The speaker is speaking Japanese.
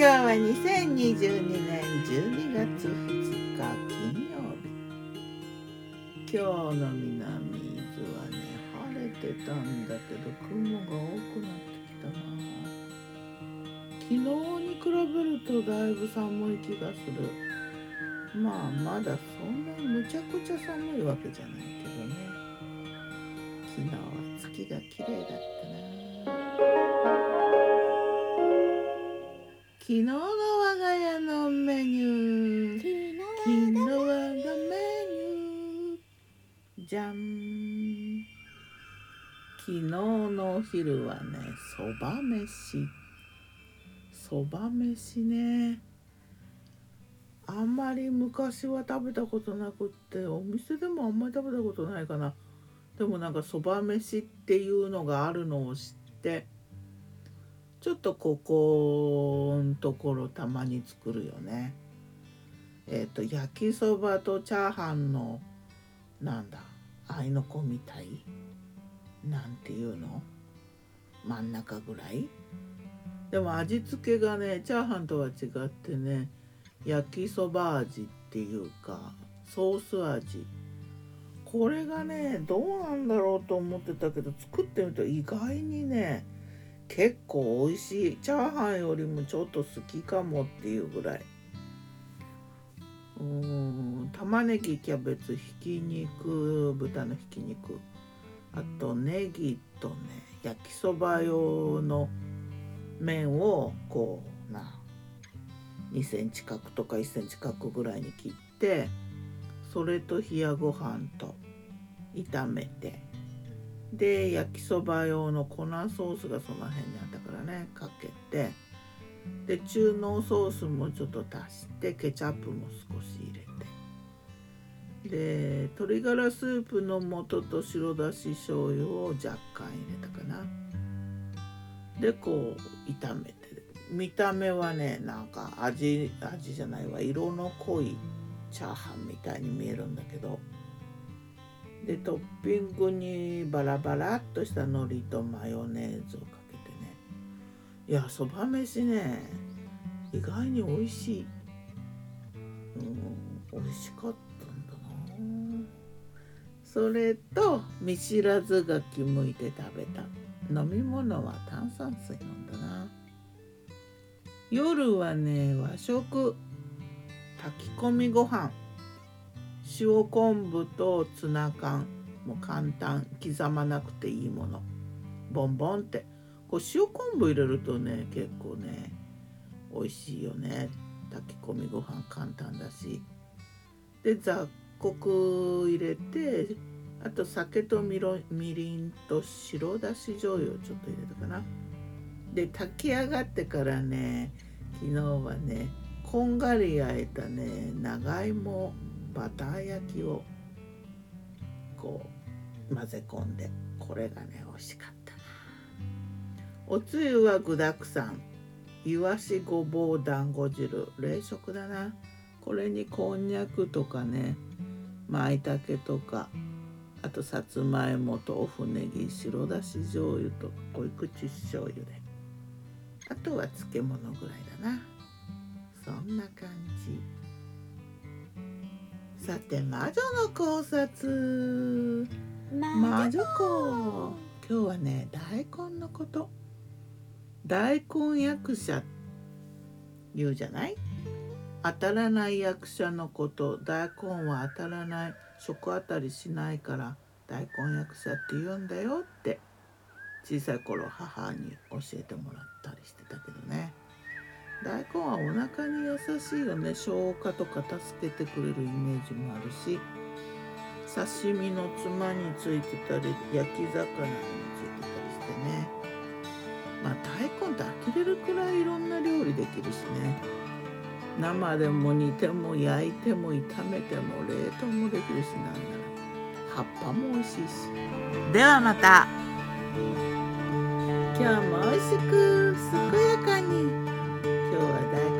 今日は2022年12月2日金曜日今日の南伊豆はね晴れてたんだけど雲が多くなってきたな。昨日に比べるとだいぶ寒い気がする。まあまだそんなにむちゃくちゃ寒いわけじゃないけどね。昨日は月が綺麗だったな。昨日の我が家のメニュー。昨日我がメニュー。じゃん昨日のお昼はねそば飯。そば飯ね。あんまり昔は食べたことなくってお店でもあんまり食べたことないかな。でもなんかそば飯っていうのがあるのを知って。ちょっとここのところたまに作るよね。えっ、ー、と焼きそばとチャーハンのなんだあいの子みたい？なんていうの？真ん中ぐらい？でも味付けがねチャーハンとは違ってね焼きそば味っていうかソース味。これがねどうなんだろうと思ってたけど作ってみると意外にね結構美味しい。チャーハンよりもちょっと好きかもっていうぐらい。うん玉ねぎキャベツひき肉豚のひき肉。あとネギとね焼きそば用の麺をこうな2センチ角とか1センチ角ぐらいに切ってそれと冷やご飯と炒めて。で焼きそば用の粉ソースがその辺にあったからねかけて。で中濃ソースもちょっと足してケチャップも少し入れて。で鶏ガラスープの素と白だし醤油を若干入れたかな。でこう炒めて。見た目はねなんか味味じゃないわ。色の濃いチャーハンみたいに見えるんだけど。でトッピングにバラバラっとした海苔とマヨネーズをかけてね。いやそば飯ね意外に美味しい。うん美味しかったんだな。それと見知らずがきむいて食べた。飲み物は炭酸水飲んだな。夜はね和食。炊き込みご飯。塩昆布とツナ缶もう簡単刻まなくていいもの。ボンボンって。こう塩昆布入れるとね結構ね美味しいよね。炊き込みご飯簡単だし。で雑穀入れてあと酒とみりんと白だし醤油をちょっと入れたかな。で炊き上がってからね昨日はねこんがり焼いたね長芋バター焼きをこう混ぜ込んでこれがね美味しかったおつゆは具だくさん。いわしごぼう団子汁。冷食だな。これにこんにゃくとかね。まいたけとか。あとさつまいもとおねぎ白だし醤油と濃口醤油で。あとは漬物ぐらいだな。そんな感じ。さて魔女の考察。魔女。子今日はね大根のこと。大根役者言うじゃない？当たらない役者のこと。大根は当たらない。食当たりしないから大根役者って言うんだよって。小さい頃母に教えてもらったりしてたけどね大根はお腹に優しいよね。消化とか助けてくれるイメージもあるし刺身のつまについてたり焼き魚についてたりしてね。まあ大根って呆れるくらいいろんな料理できるしね。生でも煮ても焼いても炒めても冷凍もできるしなんなら葉っぱも美味しいし。ではまた。今日も美味しく健やかに secure that